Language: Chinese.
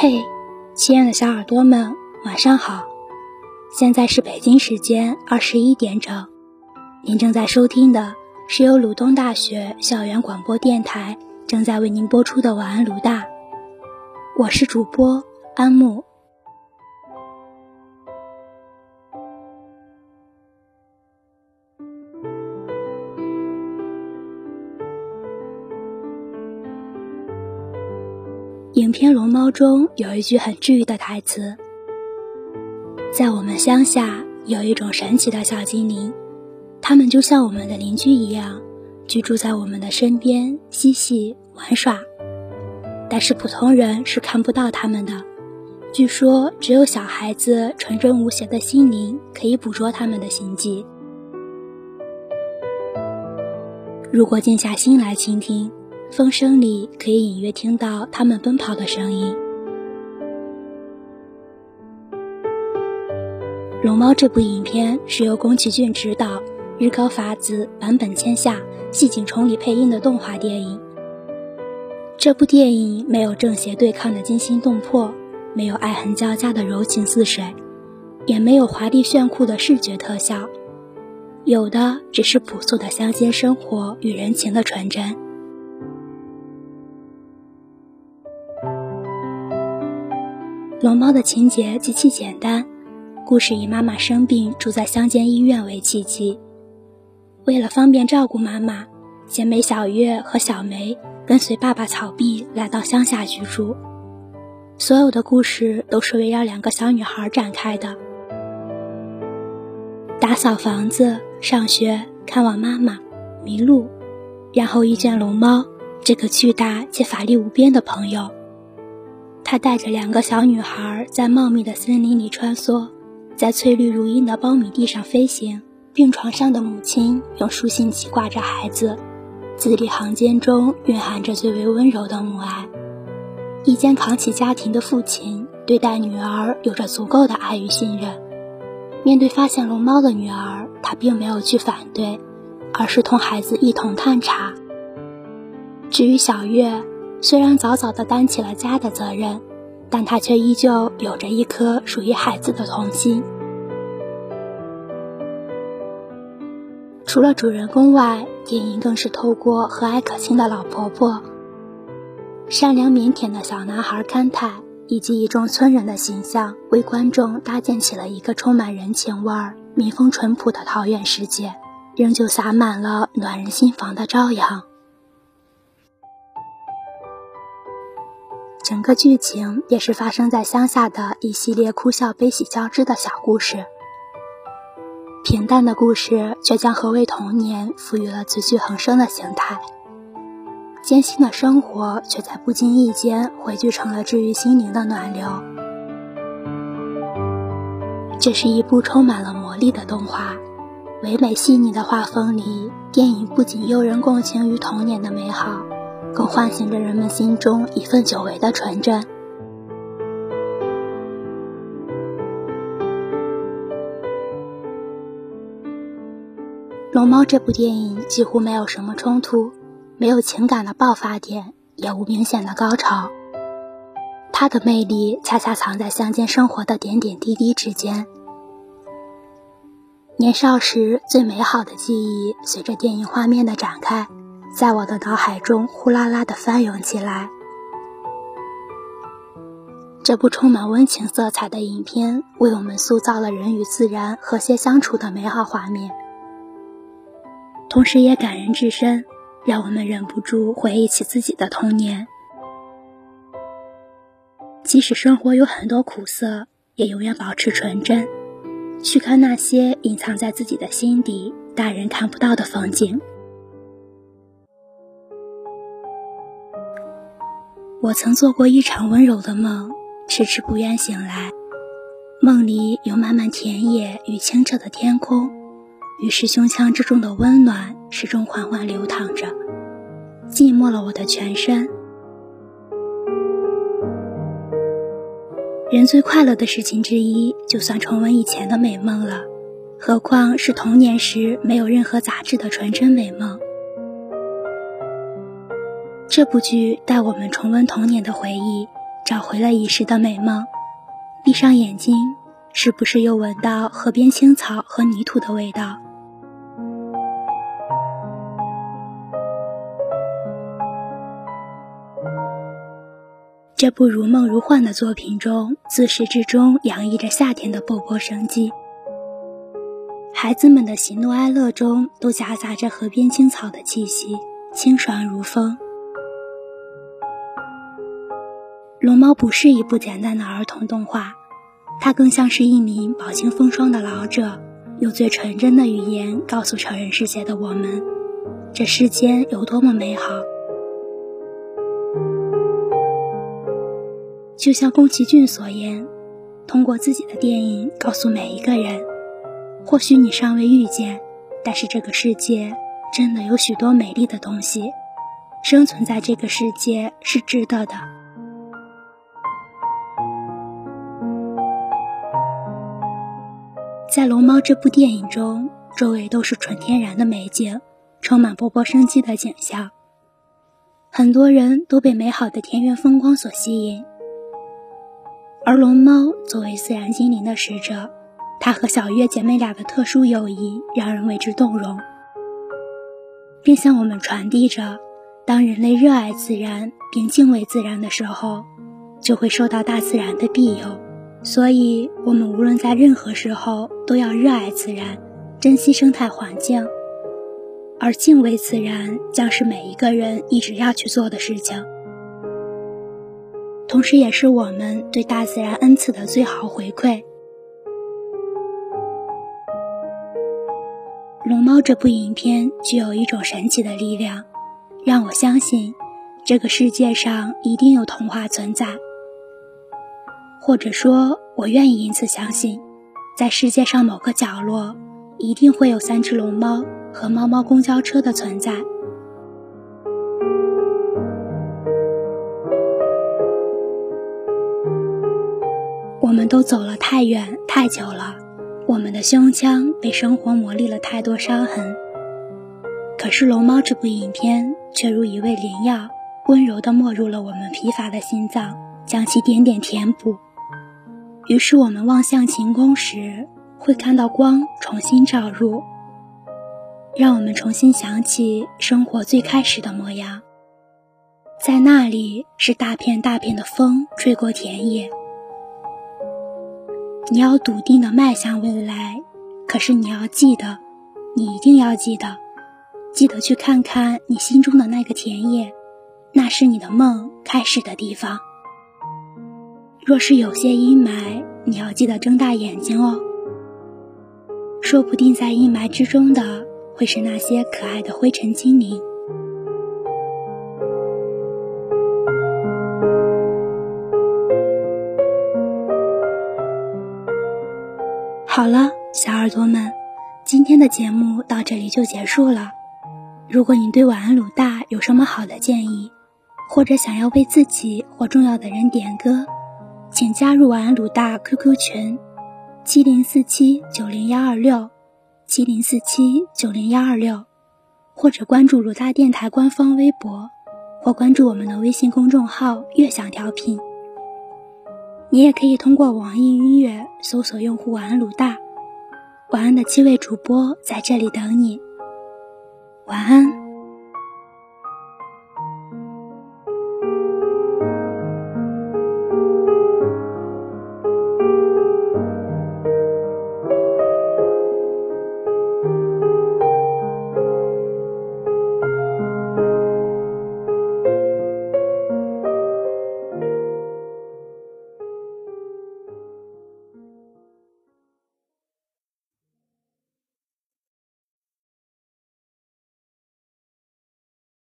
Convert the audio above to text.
嘿，亲爱的小耳朵们，晚上好！现在是北京时间二十一点整，您正在收听的是由鲁东大学校园广播电台正在为您播出的《晚安鲁大》，我是主播安木。影片《龙猫》中有一句很治愈的台词：“在我们乡下有一种神奇的小精灵，他们就像我们的邻居一样，居住在我们的身边嬉戏玩耍。但是普通人是看不到他们的。据说只有小孩子纯真无邪的心灵可以捕捉他们的行迹。如果静下心来倾听。”风声里可以隐约听到他们奔跑的声音。《龙猫》这部影片是由宫崎骏执导、日高法子、坂本千夏、细井崇礼配音的动画电影。这部电影没有正邪对抗的惊心动魄，没有爱恨交加的柔情似水，也没有华丽炫酷的视觉特效，有的只是朴素的乡间生活与人情的纯真。龙猫的情节极其简单，故事以妈妈生病住在乡间医院为契机。为了方便照顾妈妈，贤美小月和小梅跟随爸爸草壁来到乡下居住。所有的故事都是围绕两个小女孩展开的：打扫房子、上学、看望妈妈、迷路，然后遇见龙猫这个巨大且法力无边的朋友。他带着两个小女孩在茂密的森林里穿梭，在翠绿如茵的苞米地上飞行。病床上的母亲用书信记挂着孩子，字里行间中蕴含着最为温柔的母爱。一肩扛起家庭的父亲对待女儿有着足够的爱与信任。面对发现龙猫的女儿，他并没有去反对，而是同孩子一同探查。至于小月，虽然早早地担起了家的责任，但他却依旧有着一颗属于孩子的童心。除了主人公外，电影更是透过和蔼可亲的老婆婆、善良腼腆的小男孩勘太以及一众村人的形象，为观众搭建起了一个充满人情味儿、民风淳朴的桃源世界，仍旧洒满了暖人心房的朝阳。整个剧情也是发生在乡下的一系列哭笑悲喜交织的小故事。平淡的故事却将何为童年赋予了词句横生的形态，艰辛的生活却在不经意间汇聚成了治愈心灵的暖流。这是一部充满了魔力的动画，唯美细腻的画风里，电影不仅诱人共情于童年的美好。更唤醒着人们心中一份久违的纯真。《龙猫》这部电影几乎没有什么冲突，没有情感的爆发点，也无明显的高潮。它的魅力恰恰藏在乡间生活的点点滴滴之间。年少时最美好的记忆，随着电影画面的展开。在我的脑海中呼啦啦的翻涌起来。这部充满温情色彩的影片，为我们塑造了人与自然和谐相处的美好画面，同时也感人至深，让我们忍不住回忆起自己的童年。即使生活有很多苦涩，也永远保持纯真，去看那些隐藏在自己的心底、大人看不到的风景。我曾做过一场温柔的梦，迟迟不愿醒来。梦里有漫漫田野与清澈的天空，于是胸腔之中的温暖始终缓缓流淌着，寂寞了我的全身。人最快乐的事情之一，就算重温以前的美梦了，何况是童年时没有任何杂质的纯真美梦。这部剧带我们重温童年的回忆，找回了遗失的美梦。闭上眼睛，是不是又闻到河边青草和泥土的味道？这部如梦如幻的作品中，自始至终洋溢着夏天的勃勃生机。孩子们的喜怒哀乐中，都夹杂着河边青草的气息，清爽如风。《龙猫》不是一部简单的儿童动画，它更像是一名饱经风霜的老者，用最纯真的语言告诉成人世界的我们：这世间有多么美好。就像宫崎骏所言，通过自己的电影告诉每一个人：或许你尚未遇见，但是这个世界真的有许多美丽的东西，生存在这个世界是值得的。在《龙猫》这部电影中，周围都是纯天然的美景，充满勃勃生机的景象，很多人都被美好的田园风光所吸引。而龙猫作为自然精灵的使者，它和小月姐妹俩的特殊友谊让人为之动容，并向我们传递着：当人类热爱自然并敬畏自然的时候，就会受到大自然的庇佑。所以，我们无论在任何时候都要热爱自然，珍惜生态环境，而敬畏自然将是每一个人一直要去做的事情。同时，也是我们对大自然恩赐的最好回馈。《龙猫》这部影片具有一种神奇的力量，让我相信这个世界上一定有童话存在。或者说，我愿意因此相信，在世界上某个角落，一定会有三只龙猫和猫猫公交车的存在。我们都走了太远太久了，我们的胸腔被生活磨砺了太多伤痕。可是《龙猫》这部影片却如一味灵药，温柔地没入了我们疲乏的心脏，将其点点填补。于是我们望向晴空时，会看到光重新照入，让我们重新想起生活最开始的模样。在那里，是大片大片的风吹过田野。你要笃定的迈向未来，可是你要记得，你一定要记得，记得去看看你心中的那个田野，那是你的梦开始的地方。若是有些阴霾，你要记得睁大眼睛哦，说不定在阴霾之中的，会是那些可爱的灰尘精灵。好了，小耳朵们，今天的节目到这里就结束了。如果你对晚安鲁大有什么好的建议，或者想要为自己或重要的人点歌，请加入晚安鲁大 QQ 群：七零四七九零幺二六，七零四七九零幺二六，或者关注鲁大电台官方微博，或关注我们的微信公众号“悦享调频”。你也可以通过网易音乐搜索用户“晚安鲁大”，晚安的七位主播在这里等你，晚安。